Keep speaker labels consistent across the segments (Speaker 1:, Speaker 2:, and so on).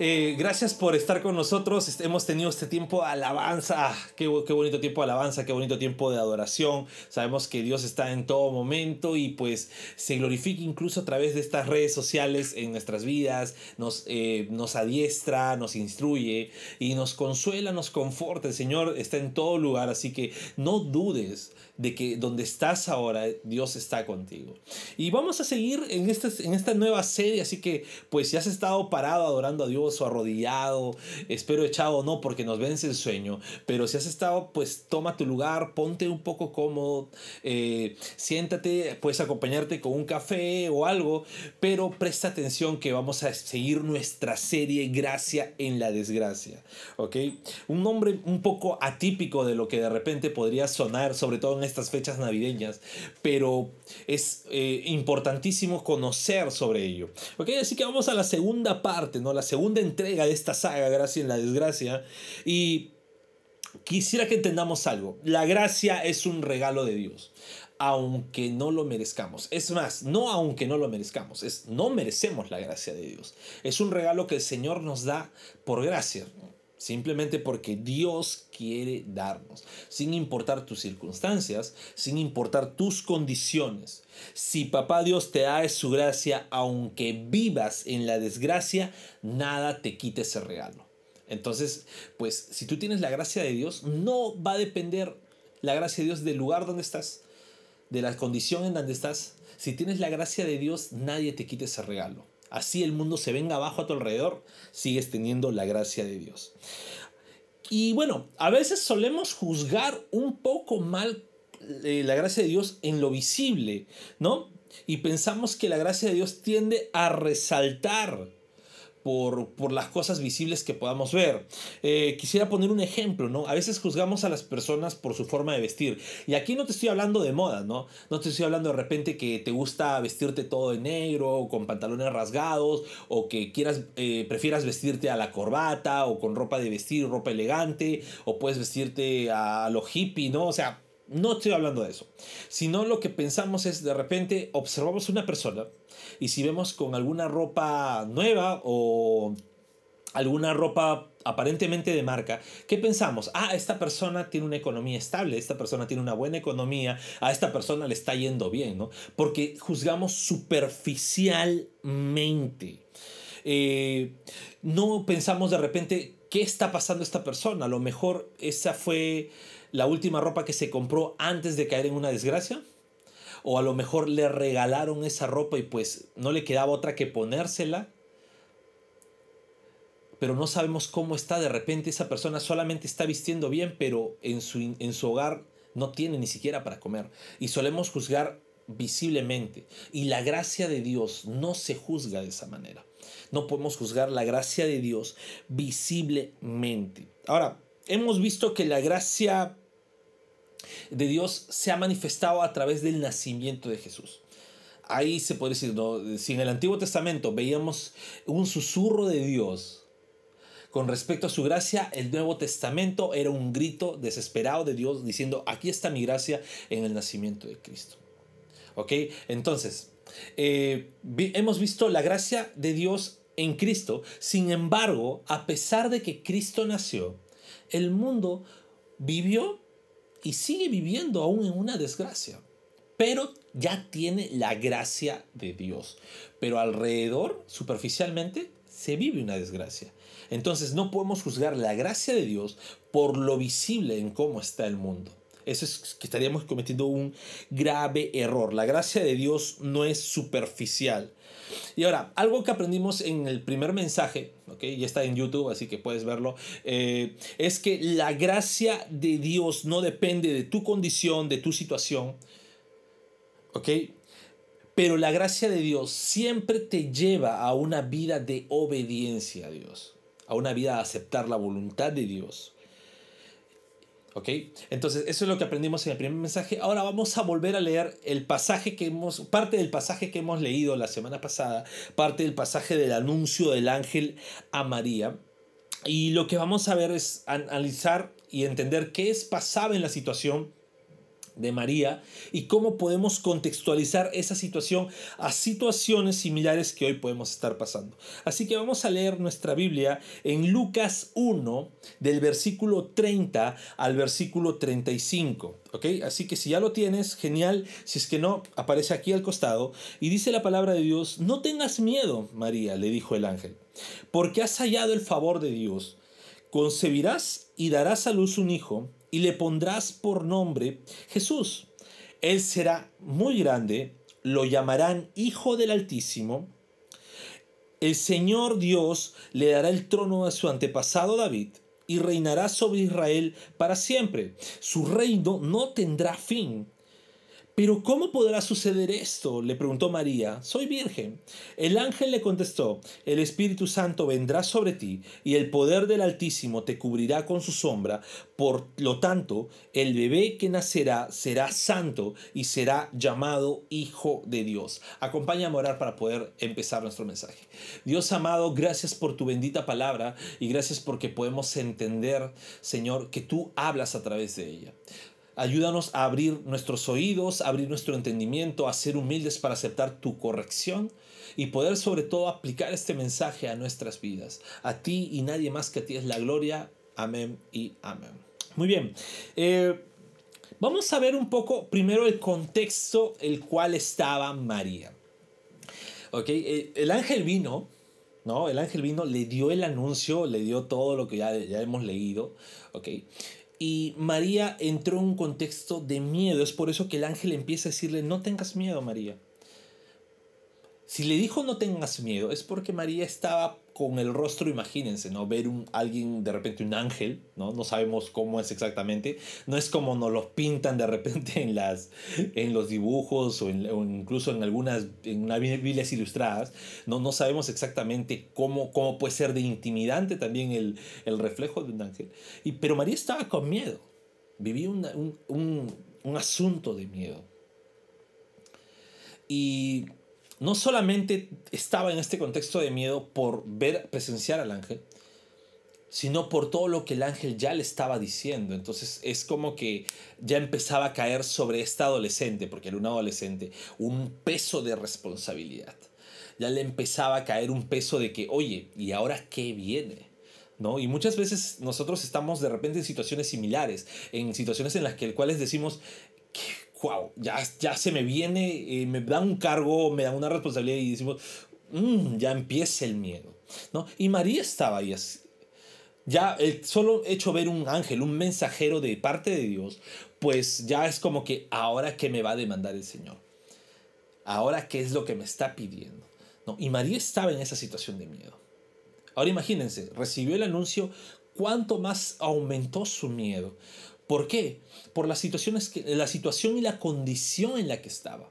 Speaker 1: Eh, gracias por estar con nosotros. Hemos tenido este tiempo de alabanza. Ah, qué, qué, bonito tiempo de alabanza, qué bonito tiempo de adoración. Sabemos que Dios está en todo momento y pues se glorifica incluso a través de estas redes sociales en nuestras vidas. Nos, eh, nos adiestra, nos instruye y nos consuela, nos conforta. El Señor está en todo lugar, así que no dudes de que donde estás ahora, Dios está contigo. Y vamos a seguir en esta, en esta nueva serie, así que pues si has estado parado adorando a Dios o arrodillado, espero echado no porque nos vence el sueño, pero si has estado pues toma tu lugar, ponte un poco cómodo, eh, siéntate, puedes acompañarte con un café o algo, pero presta atención que vamos a seguir nuestra serie Gracia en la desgracia, ¿ok? Un nombre un poco atípico de lo que de repente podría sonar, sobre todo en estas fechas navideñas, pero es eh, importantísimo conocer sobre ello. ¿Ok? Así que vamos a la segunda parte, ¿no? La segunda entrega de esta saga, Gracia en la Desgracia. Y quisiera que entendamos algo. La gracia es un regalo de Dios aunque no lo merezcamos. Es más, no aunque no lo merezcamos, es no merecemos la gracia de Dios. Es un regalo que el Señor nos da por gracia. Simplemente porque Dios quiere darnos, sin importar tus circunstancias, sin importar tus condiciones. Si papá Dios te da su gracia, aunque vivas en la desgracia, nada te quite ese regalo. Entonces, pues si tú tienes la gracia de Dios, no va a depender la gracia de Dios del lugar donde estás, de la condición en donde estás. Si tienes la gracia de Dios, nadie te quite ese regalo así el mundo se venga abajo a tu alrededor, sigues teniendo la gracia de Dios. Y bueno, a veces solemos juzgar un poco mal eh, la gracia de Dios en lo visible, ¿no? Y pensamos que la gracia de Dios tiende a resaltar por, las cosas visibles que podamos ver. Eh, quisiera poner un ejemplo, ¿no? A veces juzgamos a las personas por su forma de vestir. Y aquí no te estoy hablando de moda, ¿no? No te estoy hablando de repente que te gusta vestirte todo de negro, con pantalones rasgados, o que quieras, eh, prefieras vestirte a la corbata, o con ropa de vestir, ropa elegante, o puedes vestirte a lo hippie, ¿no? O sea, no estoy hablando de eso, sino lo que pensamos es de repente observamos una persona y si vemos con alguna ropa nueva o alguna ropa aparentemente de marca, ¿qué pensamos? Ah, esta persona tiene una economía estable, esta persona tiene una buena economía, a esta persona le está yendo bien, ¿no? Porque juzgamos superficialmente. Eh, no pensamos de repente, ¿qué está pasando esta persona? A lo mejor esa fue la última ropa que se compró antes de caer en una desgracia. O a lo mejor le regalaron esa ropa y pues no le quedaba otra que ponérsela. Pero no sabemos cómo está. De repente esa persona solamente está vistiendo bien, pero en su, en su hogar no tiene ni siquiera para comer. Y solemos juzgar visiblemente. Y la gracia de Dios no se juzga de esa manera. No podemos juzgar la gracia de Dios visiblemente. Ahora, hemos visto que la gracia de Dios se ha manifestado a través del nacimiento de Jesús. Ahí se puede decir, si en el Antiguo Testamento veíamos un susurro de Dios con respecto a su gracia, el Nuevo Testamento era un grito desesperado de Dios diciendo, aquí está mi gracia en el nacimiento de Cristo. ¿Ok? Entonces, eh, hemos visto la gracia de Dios en Cristo. Sin embargo, a pesar de que Cristo nació, el mundo vivió y sigue viviendo aún en una desgracia. Pero ya tiene la gracia de Dios. Pero alrededor, superficialmente, se vive una desgracia. Entonces no podemos juzgar la gracia de Dios por lo visible en cómo está el mundo. Eso es que estaríamos cometiendo un grave error. La gracia de Dios no es superficial. Y ahora, algo que aprendimos en el primer mensaje, ¿okay? ya está en YouTube, así que puedes verlo, eh, es que la gracia de Dios no depende de tu condición, de tu situación, ¿ok? Pero la gracia de Dios siempre te lleva a una vida de obediencia a Dios, a una vida de aceptar la voluntad de Dios. ¿Ok? Entonces, eso es lo que aprendimos en el primer mensaje. Ahora vamos a volver a leer el pasaje que hemos, parte del pasaje que hemos leído la semana pasada, parte del pasaje del anuncio del ángel a María. y lo que vamos a ver es analizar y entender qué es pasaba en la situación de María y cómo podemos contextualizar esa situación a situaciones similares que hoy podemos estar pasando. Así que vamos a leer nuestra Biblia en Lucas 1 del versículo 30 al versículo 35. ¿Ok? Así que si ya lo tienes, genial. Si es que no, aparece aquí al costado. Y dice la palabra de Dios, no tengas miedo, María, le dijo el ángel, porque has hallado el favor de Dios. Concebirás y darás a luz un hijo y le pondrás por nombre Jesús. Él será muy grande, lo llamarán Hijo del Altísimo. El Señor Dios le dará el trono a su antepasado David y reinará sobre Israel para siempre. Su reino no tendrá fin pero ¿cómo podrá suceder esto? le preguntó María. Soy virgen. El ángel le contestó, el Espíritu Santo vendrá sobre ti y el poder del Altísimo te cubrirá con su sombra. Por lo tanto, el bebé que nacerá será santo y será llamado Hijo de Dios. Acompáñame a orar para poder empezar nuestro mensaje. Dios amado, gracias por tu bendita palabra y gracias porque podemos entender, Señor, que tú hablas a través de ella. Ayúdanos a abrir nuestros oídos, a abrir nuestro entendimiento, a ser humildes para aceptar tu corrección y poder sobre todo aplicar este mensaje a nuestras vidas. A ti y nadie más que a ti es la gloria. Amén y amén. Muy bien. Eh, vamos a ver un poco primero el contexto el cual estaba María. Ok, eh, el ángel vino, ¿no? El ángel vino, le dio el anuncio, le dio todo lo que ya, ya hemos leído, ¿ok? Y María entró en un contexto de miedo. Es por eso que el ángel empieza a decirle, no tengas miedo, María. Si le dijo no tengas miedo, es porque María estaba con el rostro, imagínense, ¿no? Ver un, alguien, de repente un ángel, ¿no? No sabemos cómo es exactamente. No es como nos los pintan de repente en, las, en los dibujos o, incluso en algunas en una Biblias ilustradas. No, no sabemos exactamente cómo, cómo puede ser de intimidante también el, el reflejo de un ángel. Y, pero María estaba con miedo. Vivía un, un, un asunto de miedo. Y no solamente estaba en este contexto de miedo por ver, presenciar al ángel, sino por todo lo que el ángel ya le estaba diciendo. Entonces es como que ya empezaba a caer sobre esta adolescente, porque era un adolescente, un peso de responsabilidad. Ya le empezaba a caer un peso de que, oye, ¿y ahora qué viene? ¿No? Y muchas veces nosotros estamos de repente en situaciones similares, en situaciones en las que cuales decimos, wow, ya, ya se me viene, eh, me dan un cargo, me dan una responsabilidad y decimos, mm, ya empieza el miedo. ¿no? Y María estaba ahí. Ya el solo hecho ver un ángel, un mensajero de parte de Dios, pues ya es como que ahora que me va a demandar el Señor. Ahora qué es lo que me está pidiendo. ¿no? Y María estaba en esa situación de miedo. Ahora imagínense, recibió el anuncio, cuánto más aumentó su miedo. ¿Por qué? Por las situaciones la situación y la condición en la que estaba.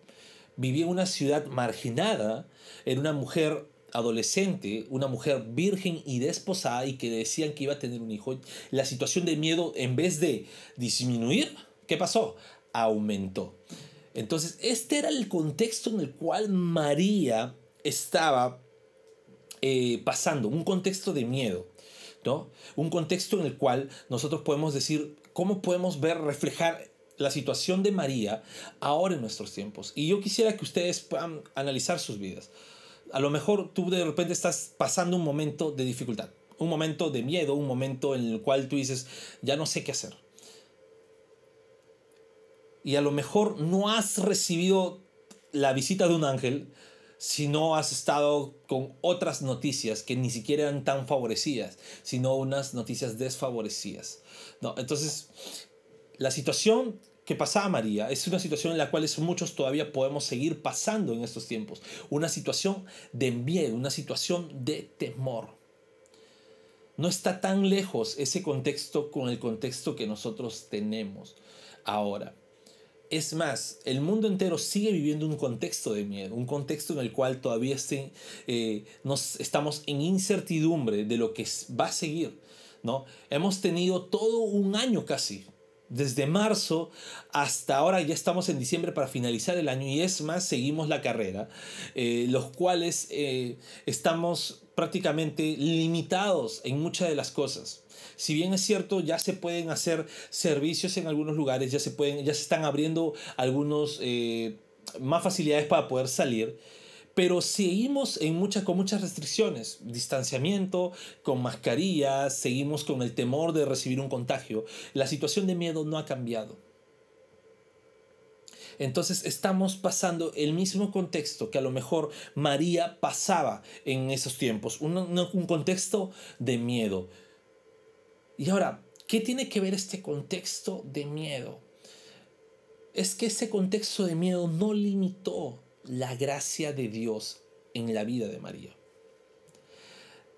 Speaker 1: Vivía en una ciudad marginada, era una mujer adolescente, una mujer virgen y desposada y que decían que iba a tener un hijo. La situación de miedo, en vez de disminuir, ¿qué pasó? Aumentó. Entonces, este era el contexto en el cual María estaba eh, pasando, un contexto de miedo. ¿no? Un contexto en el cual nosotros podemos decir, cómo podemos ver, reflejar la situación de María ahora en nuestros tiempos. Y yo quisiera que ustedes puedan analizar sus vidas. A lo mejor tú de repente estás pasando un momento de dificultad, un momento de miedo, un momento en el cual tú dices, ya no sé qué hacer. Y a lo mejor no has recibido la visita de un ángel, si no has estado con otras noticias que ni siquiera eran tan favorecidas, sino unas noticias desfavorecidas. No, entonces, la situación que pasaba María es una situación en la cual muchos todavía podemos seguir pasando en estos tiempos. Una situación de miedo, una situación de temor. No está tan lejos ese contexto con el contexto que nosotros tenemos ahora. Es más, el mundo entero sigue viviendo un contexto de miedo, un contexto en el cual todavía eh, nos estamos en incertidumbre de lo que va a seguir. ¿no? Hemos tenido todo un año casi, desde marzo hasta ahora, ya estamos en diciembre para finalizar el año y es más, seguimos la carrera, eh, los cuales eh, estamos prácticamente limitados en muchas de las cosas. Si bien es cierto, ya se pueden hacer servicios en algunos lugares, ya se, pueden, ya se están abriendo algunos eh, más facilidades para poder salir, pero seguimos con muchas restricciones, distanciamiento, con mascarillas, seguimos con el temor de recibir un contagio. La situación de miedo no ha cambiado. Entonces estamos pasando el mismo contexto que a lo mejor María pasaba en esos tiempos, un, contexto de miedo. Y ahora, ¿qué tiene que ver este contexto de miedo? Es que ese contexto de miedo no limitó la gracia de Dios en la vida de María.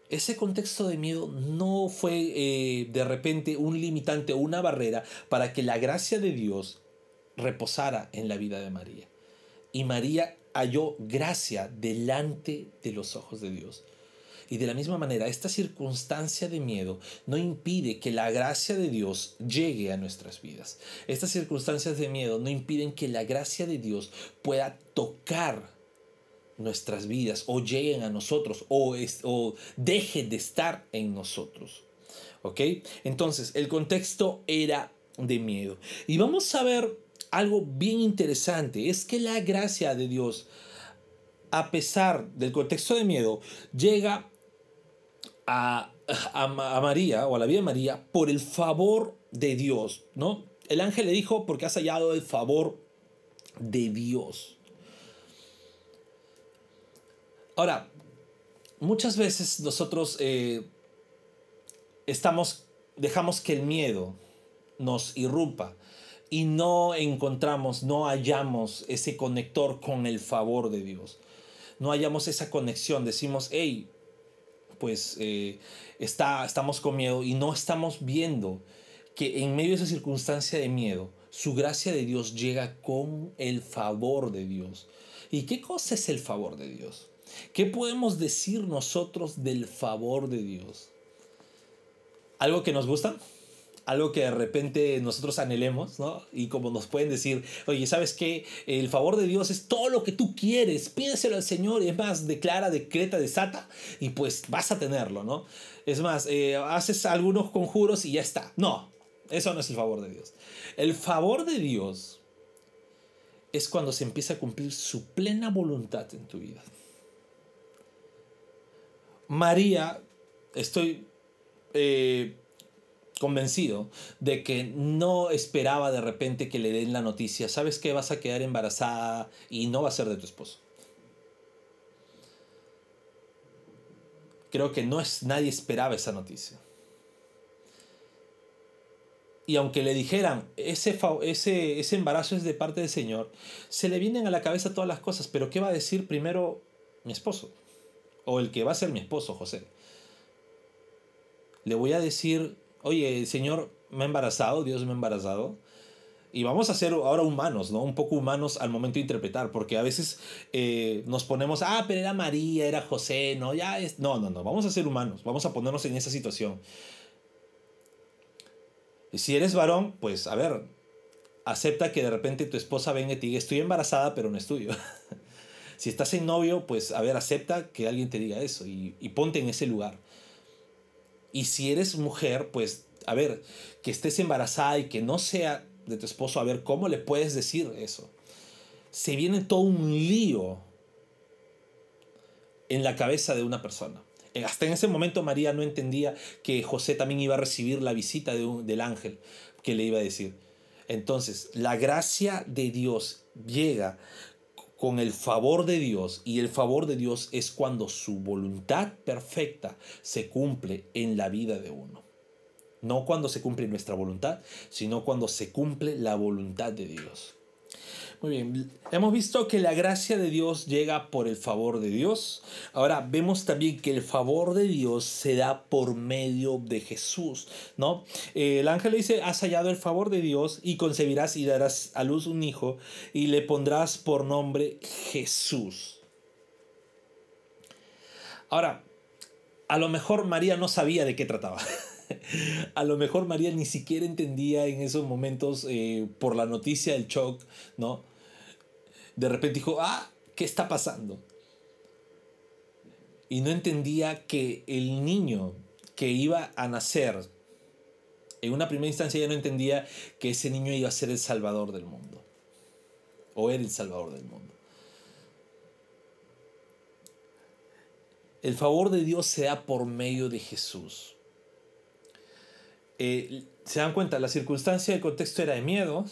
Speaker 1: Ese contexto de miedo no fue eh, de repente un limitante o una barrera para que la gracia de Dios reposara en la vida de María. Y María halló gracia delante de los ojos de Dios. Y de la misma manera, esta circunstancia de miedo no impide que la gracia de Dios llegue a nuestras vidas. Estas circunstancias de miedo no impiden que la gracia de Dios pueda tocar nuestras vidas o lleguen a nosotros o, o dejen de estar en nosotros. ¿Ok? Entonces, el contexto era de miedo. Y vamos a ver algo bien interesante, es que la gracia de Dios, a pesar del contexto de miedo, llega a, María o a la vida de María por el favor de Dios, ¿no? El ángel le dijo, porque has hallado el favor de Dios. Ahora, muchas veces nosotros eh, estamos, dejamos que el miedo nos irrumpa y no encontramos, no hallamos ese conector con el favor de Dios. No hallamos esa conexión. Decimos, hey, pues eh, está, estamos con miedo y no estamos viendo que en medio de esa circunstancia de miedo, su gracia de Dios llega con el favor de Dios. ¿Y qué cosa es el favor de Dios? ¿Qué podemos decir nosotros del favor de Dios? ¿Algo que nos gusta? Algo que de repente nosotros anhelemos, ¿no? Y como nos pueden decir, oye, ¿sabes qué? El favor de Dios es todo lo que tú quieres, pídeselo al Señor, y es más, declara, decreta, desata, y pues vas a tenerlo, ¿no? Es más, eh, haces algunos conjuros y ya está. No, eso no es el favor de Dios. El favor de Dios es cuando se empieza a cumplir su plena voluntad en tu vida. María, estoy... Eh, convencido de que no esperaba de repente que le den la noticia, sabes que vas a quedar embarazada y no va a ser de tu esposo. Creo que no es nadie esperaba esa noticia. Y aunque le dijeran, ese, ese, ese embarazo es de parte del Señor, se le vienen a la cabeza todas las cosas, pero ¿qué va a decir primero mi esposo? O el que va a ser mi esposo, José. Le voy a decir oye, Señor me ha embarazado, Dios me ha embarazado. Y vamos a ser ahora humanos, ¿no? Un poco humanos al momento de interpretar, porque a veces eh, nos ponemos, ah, pero era María, era José, no, ya es... No, no, no, vamos a ser humanos, vamos a ponernos en esa situación. Y si eres varón, pues a ver, acepta que de repente tu esposa venga y te diga, estoy embarazada, pero no es tuyo. si estás en novio, pues a ver, acepta que alguien te diga eso y ponte en ese lugar. Y si eres mujer, pues, a ver, que estés embarazada y que no sea de tu esposo, a ver, ¿cómo le puedes decir eso? Se viene todo un lío en la cabeza de una persona. Eh, hasta en ese momento María no entendía que José también iba a recibir la visita de del ángel que le iba a decir. Entonces, la gracia de Dios llega con el favor de Dios y el favor de Dios es cuando su voluntad perfecta se cumple en la vida de uno. No cuando se cumple nuestra voluntad, sino cuando se cumple la voluntad de Dios. Muy bien, hemos visto que la gracia de Dios llega por el favor de Dios. Ahora vemos también que el favor de Dios se da por medio de Jesús, ¿no? el ángel le dice, has hallado el favor de Dios y concebirás y darás a luz un hijo y le pondrás por nombre Jesús. Ahora, a lo mejor María no sabía de qué trataba. a lo mejor María ni siquiera entendía en esos momentos eh, por la noticia del shock, ¿no? de repente dijo, ah, ¿qué está pasando? y no entendía que el niño que iba a nacer, en una primera instancia ella no entendía que ese niño iba a ser el salvador del mundo, o era el salvador del mundo. El favor de Dios se da por medio de Jesús. Eh, ¿Se dan cuenta? La circunstancia del contexto era de miedo.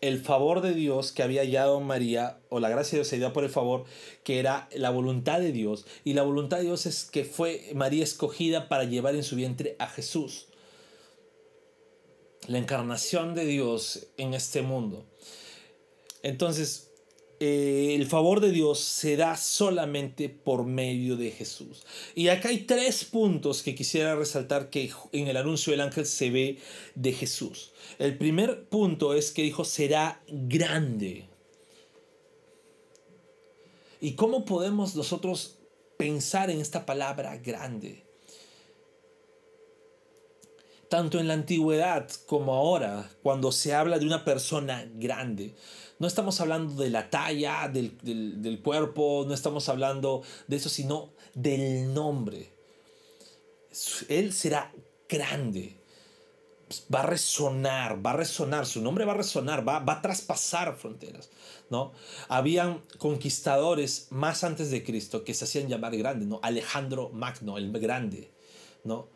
Speaker 1: El favor de Dios que había hallado María, o la gracia de Dios se dio por el favor, que era la voluntad de Dios. Y la voluntad de Dios es que fue María escogida para llevar en su vientre a Jesús. La encarnación de Dios en este mundo. Entonces, eh, el favor de Dios se da solamente por medio de Jesús. Y acá hay tres puntos que quisiera resaltar que en el anuncio del ángel se ve de Jesús. El primer punto es que dijo, será grande. ¿Y cómo podemos nosotros pensar en esta palabra grande? Tanto en la antigüedad como ahora, cuando se habla de una persona grande, no estamos hablando de la talla del, cuerpo, no estamos hablando de eso, sino del nombre. Él será grande. Va a resonar, va a resonar, su nombre va a resonar, va, va a traspasar fronteras. ¿no? Habían conquistadores más antes de Cristo que se hacían llamar grande, ¿no? Alejandro Magno, el grande, ¿no?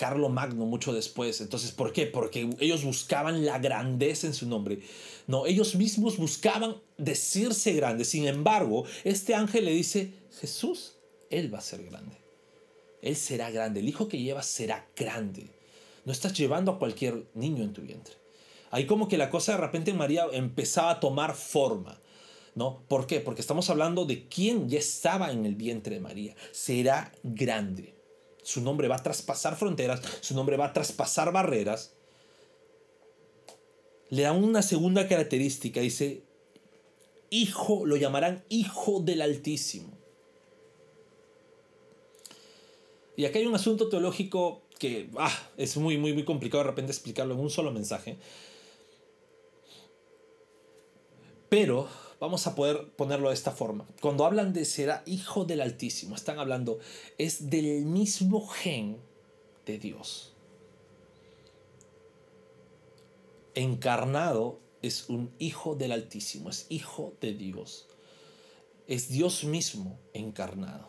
Speaker 1: Carlo Magno mucho después. Entonces, ¿por qué? Porque ellos buscaban la grandeza en su nombre. No, ellos mismos buscaban decirse grande. Sin embargo, este ángel le dice, Jesús, Él va a ser grande. Él será grande. El hijo que llevas será grande. No estás llevando a cualquier niño en tu vientre. Ahí como que la cosa de repente en María empezaba a tomar forma. ¿No? ¿Por qué? Porque estamos hablando de quién ya estaba en el vientre de María. Será grande. Su nombre va a traspasar fronteras, su nombre va a traspasar barreras. Le da una segunda característica, dice, hijo, lo llamarán hijo del Altísimo. Y acá hay un asunto teológico que ah, es muy, muy, muy complicado de repente explicarlo en un solo mensaje. Pero Vamos a poder ponerlo de esta forma. Cuando hablan de será hijo del Altísimo, están hablando, es del mismo gen de Dios. Encarnado es un hijo del Altísimo, es hijo de Dios. Es Dios mismo encarnado.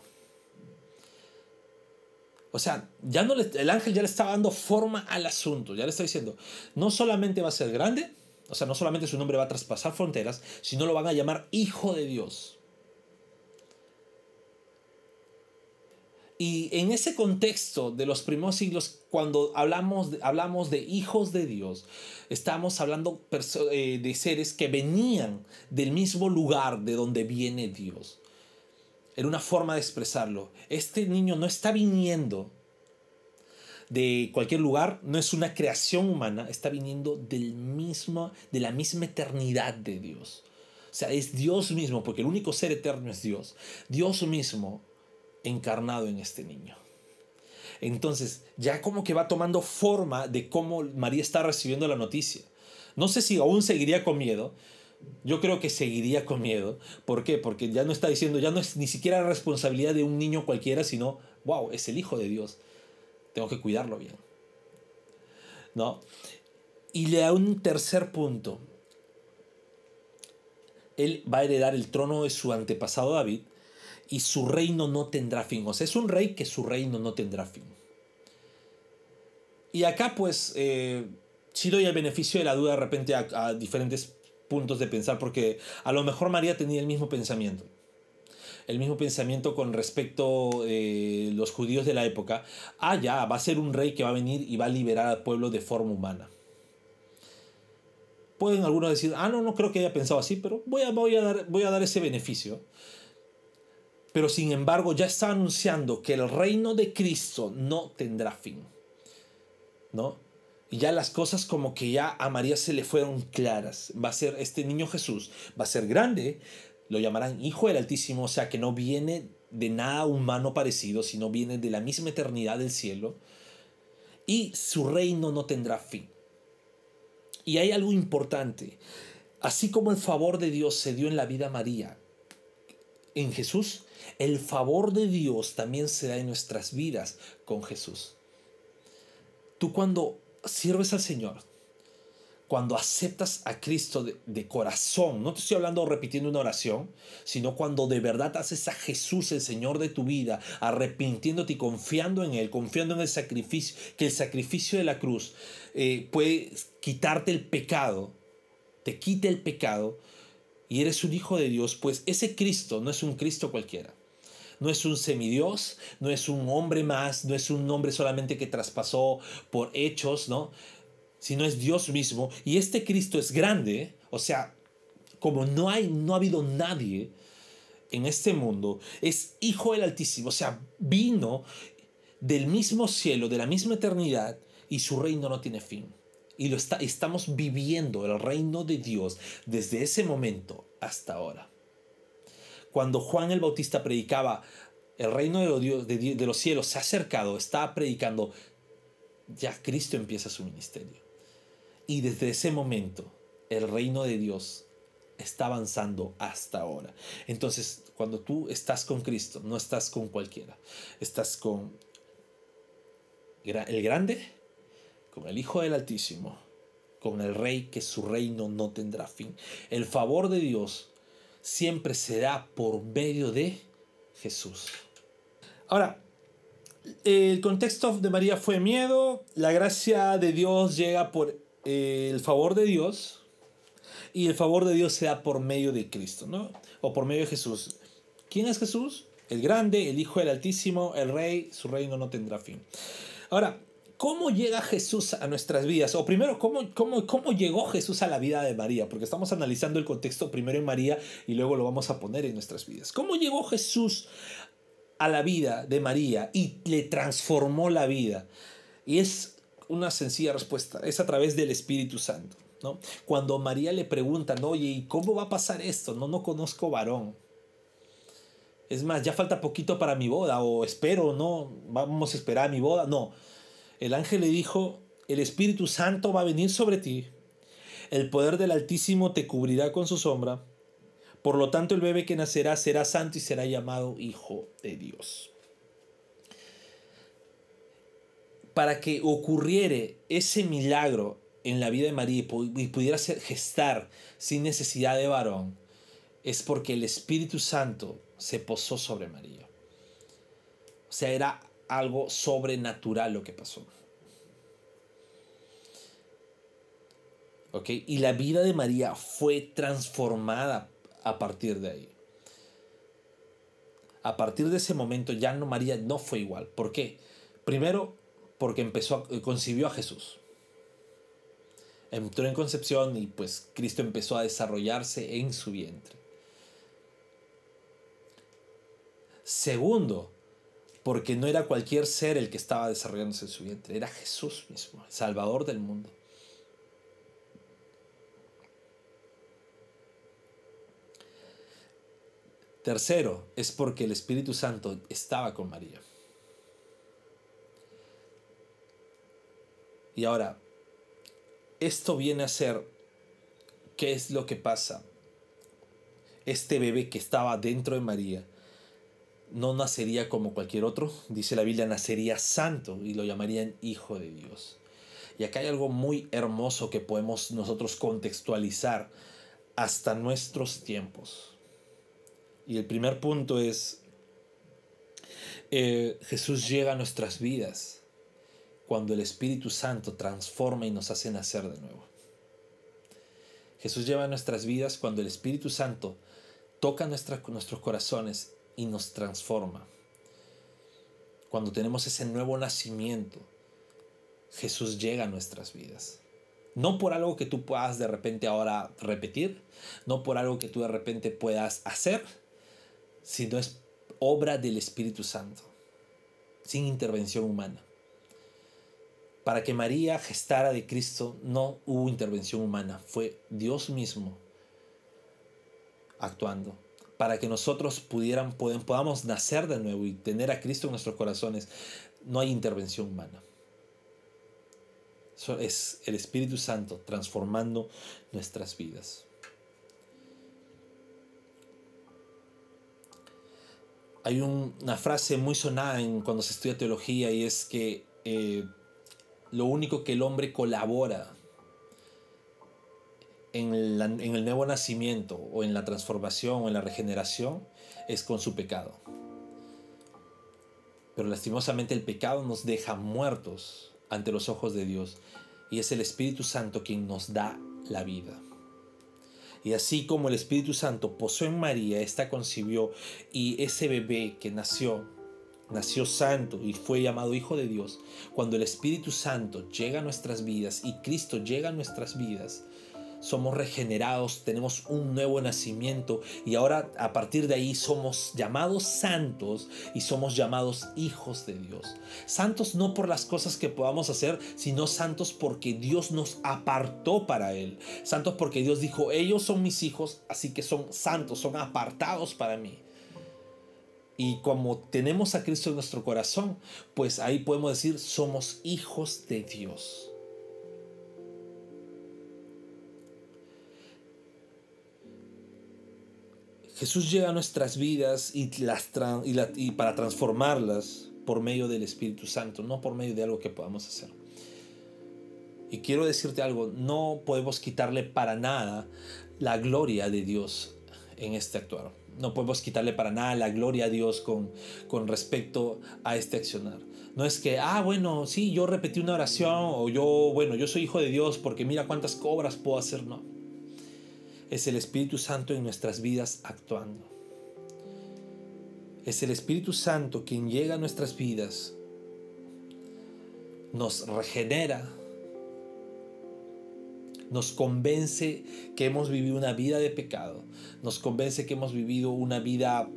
Speaker 1: O sea, ya no el ángel ya le estaba dando forma al asunto, ya le está diciendo, no solamente va a ser grande, o sea, no solamente su nombre va a traspasar fronteras, sino lo van a llamar Hijo de Dios. Y en ese contexto de los primeros siglos, cuando hablamos de, hablamos de hijos de Dios, estamos hablando eh, de seres que venían del mismo lugar de donde viene Dios. Era una forma de expresarlo. Este niño no está viniendo de cualquier lugar, no es una creación humana, está viniendo del mismo, de la misma eternidad de Dios. O sea, es Dios mismo, porque el único ser eterno es Dios. Dios mismo encarnado en este niño. Entonces, ya como que va tomando forma de cómo María está recibiendo la noticia. No sé si aún seguiría con miedo. Yo creo que seguiría con miedo. ¿Por qué? Porque ya no está diciendo, ya no es ni siquiera responsabilidad de un niño cualquiera, sino, wow, es el Hijo de Dios tengo que cuidarlo bien. ¿No? Y le da un tercer punto. Él va a heredar el trono de su antepasado David y su reino no tendrá fin. O sea, es un rey que su reino no tendrá fin. Y acá pues eh, sí doy el beneficio de la duda de repente a diferentes puntos de pensar porque a lo mejor María tenía el mismo pensamiento el mismo pensamiento con respecto eh, los judíos de la época. Ah, ya, va a ser un rey que va a venir y va a liberar al pueblo de forma humana. Pueden algunos decir, ah, no, no creo que haya pensado así, pero voy a, voy a, dar, voy a dar ese beneficio. Pero sin embargo ya está anunciando que el reino de Cristo no tendrá fin. ¿No? Y ya las cosas como que ya a María se le fueron claras. Va a ser este niño Jesús, va a ser grande, lo llamarán Hijo del Altísimo, o sea que no viene de nada humano parecido, sino viene de la misma eternidad del cielo, y su reino no tendrá fin. Y hay algo importante, así como el favor de Dios se dio en la vida María, en Jesús, el favor de Dios también se da en nuestras vidas con Jesús. Tú cuando sirves al Señor, cuando aceptas a Cristo de, corazón, no te estoy hablando repitiendo una oración, sino cuando de verdad haces a Jesús el Señor de tu vida, arrepintiéndote y confiando en Él, confiando en el sacrificio, que el sacrificio de la cruz eh, puede quitarte el pecado, te quite el pecado y eres un hijo de Dios, pues ese Cristo no es un Cristo cualquiera no es un semidios, no es un hombre más, no es un hombre solamente que traspasó por hechos, ¿no? Sino es Dios mismo. Y este Cristo es grande, o sea, como no hay, no ha habido nadie en este mundo, es Hijo del Altísimo, o sea, vino del mismo cielo, de la misma eternidad, y su reino no tiene fin. Y lo está, estamos viviendo el reino de Dios desde ese momento hasta ahora. Cuando Juan el Bautista predicaba, el reino de los, de los cielos se ha acercado, está predicando, ya Cristo empieza su ministerio. Y desde ese momento, el reino de Dios está avanzando hasta ahora. Entonces, cuando tú estás con Cristo, no estás con cualquiera. Estás con el grande, con el Hijo del Altísimo, con el Rey que su reino no tendrá fin. El favor de Dios siempre será por medio de Jesús. Ahora, el contexto de María fue miedo, la gracia de Dios llega por el favor de Dios y el favor de Dios se da por medio de Cristo, ¿no? O por medio de Jesús. ¿Quién es Jesús? El grande, el Hijo del Altísimo, el Rey, su reino no tendrá fin. Ahora, ¿cómo llega Jesús a nuestras vidas? O primero, ¿cómo, cómo, cómo llegó Jesús a la vida de María? Porque estamos analizando el contexto primero en María y luego lo vamos a poner en nuestras vidas. ¿Cómo llegó Jesús a la vida de María y le transformó la vida? Y es una sencilla respuesta, es a través del Espíritu Santo. ¿no? Cuando María le preguntan, oye, ¿y cómo va a pasar esto? No, no conozco varón. Es más, ya falta poquito para mi boda, o espero, no, vamos a esperar mi boda. No, el ángel le dijo, el Espíritu Santo va a venir sobre ti, el poder del Altísimo te cubrirá con su sombra, por lo tanto el bebé que nacerá será santo y será llamado Hijo de Dios. Para que ocurriere ese milagro en la vida de María y pudiera ser gestar sin necesidad de varón, es porque el Espíritu Santo se posó sobre María. O sea, era algo sobrenatural lo que pasó. ¿Ok? Y la vida de María fue transformada a partir de ahí. A partir de ese momento ya no María no fue igual. ¿Por qué? Primero, porque empezó eh, concibió a Jesús. Entró en concepción y pues Cristo empezó a desarrollarse en su vientre. Segundo, porque no era cualquier ser el que estaba desarrollándose en su vientre, era Jesús mismo, el Salvador del mundo. Tercero, es porque el Espíritu Santo estaba con María. Y ahora, esto viene a ser, ¿qué es lo que pasa? Este bebé que estaba dentro de María no nacería como cualquier otro, dice la Biblia, nacería santo y lo llamarían hijo de Dios. Y acá hay algo muy hermoso que podemos nosotros contextualizar hasta nuestros tiempos. Y el primer punto es, eh, Jesús llega a nuestras vidas cuando el Espíritu Santo transforma y nos hace nacer de nuevo. Jesús lleva nuestras vidas cuando el Espíritu Santo toca nuestros corazones y nos transforma. Cuando tenemos ese nuevo nacimiento, Jesús llega a nuestras vidas. No por algo que tú puedas de repente ahora repetir, no por algo que tú de repente puedas hacer, sino es obra del Espíritu Santo, sin intervención humana. Para que María gestara de Cristo no hubo intervención humana, fue Dios mismo actuando. Para que nosotros pudieran, podamos nacer de nuevo y tener a Cristo en nuestros corazones, no hay intervención humana. Es el Espíritu Santo transformando nuestras vidas. hay una frase muy sonada en, cuando se estudia teología y es que eh, lo único que el hombre colabora en, el nuevo nacimiento o en la transformación o en la regeneración es con su pecado. Pero lastimosamente el pecado nos deja muertos ante los ojos de Dios y es el Espíritu Santo quien nos da la vida. Y así como el Espíritu Santo posó en María, esta concibió y ese bebé que nació, nació santo y fue llamado Hijo de Dios, cuando el Espíritu Santo llega a nuestras vidas y Cristo llega a nuestras vidas, somos regenerados, tenemos un nuevo nacimiento y ahora a partir de ahí somos llamados santos y somos llamados hijos de Dios. Santos no por las cosas que podamos hacer, sino santos porque Dios nos apartó para Él. Santos porque Dios dijo, ellos son mis hijos, así que son santos, son apartados para mí. Y como tenemos a Cristo en nuestro corazón, pues ahí podemos decir, somos hijos de Dios. Jesús llega a nuestras vidas y, las y, para transformarlas por medio del Espíritu Santo, no por medio de algo que podamos hacer. Y quiero decirte algo, no podemos quitarle para nada la gloria de Dios en este actuar. No podemos quitarle para nada la gloria a Dios con, con respecto a este accionar. No es que, ah, bueno, sí, yo repetí una oración o yo, bueno, yo soy hijo de Dios porque mira cuántas cobras puedo hacer. No es el Espíritu Santo en nuestras vidas actuando. Es el Espíritu Santo quien llega a nuestras vidas, nos regenera, nos convence que hemos vivido una vida de pecado, nos convence que hemos vivido una vida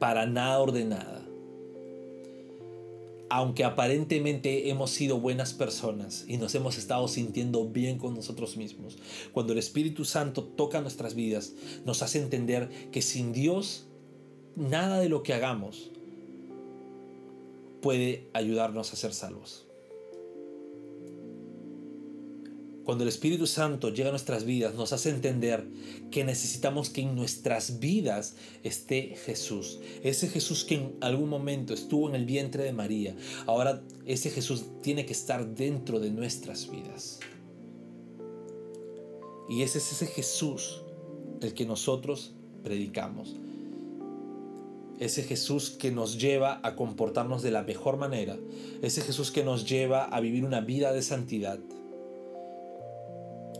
Speaker 1: para nada ordenada aunque aparentemente hemos sido buenas personas y nos hemos estado sintiendo bien con nosotros mismos, cuando el Espíritu Santo toca nuestras vidas, nos hace entender que sin Dios nada de lo que hagamos puede ayudarnos a ser salvos. Cuando el Espíritu Santo llega a nuestras vidas, nos hace entender que necesitamos que en nuestras vidas esté Jesús. Ese Jesús que en algún momento estuvo en el vientre de María. Ahora ese Jesús tiene que estar dentro de nuestras vidas. Y ese es ese Jesús el que nosotros predicamos. Ese Jesús que nos lleva a comportarnos de la mejor manera. Ese Jesús que nos lleva a vivir una vida de santidad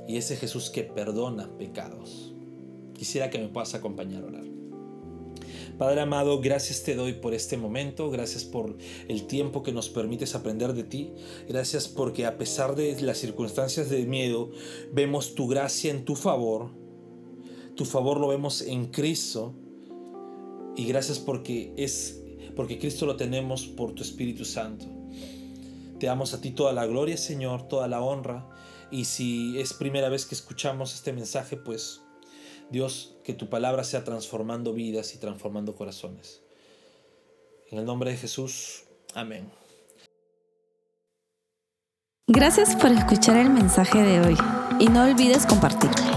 Speaker 1: y ese Jesús que perdona pecados. Quisiera que me puedas acompañar a orar. Padre amado, gracias te doy por este momento, gracias por el tiempo que nos permites aprender de ti, gracias porque a pesar de las circunstancias de miedo, vemos tu gracia en tu favor, tu favor lo vemos en Cristo y gracias porque es porque Cristo lo tenemos por tu Espíritu Santo. Te damos a ti toda la gloria, Señor, toda la honra y si es primera vez que escuchamos este mensaje, pues Dios, que tu palabra sea transformando vidas y transformando corazones. En el nombre de Jesús, amén.
Speaker 2: Gracias por escuchar el mensaje de hoy y no olvides compartirlo.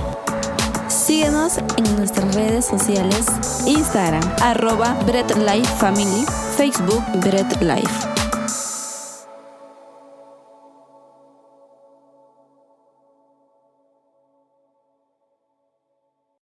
Speaker 2: Síguenos en nuestras redes sociales, Instagram, arroba Bread Life Family, Facebook Bread Life.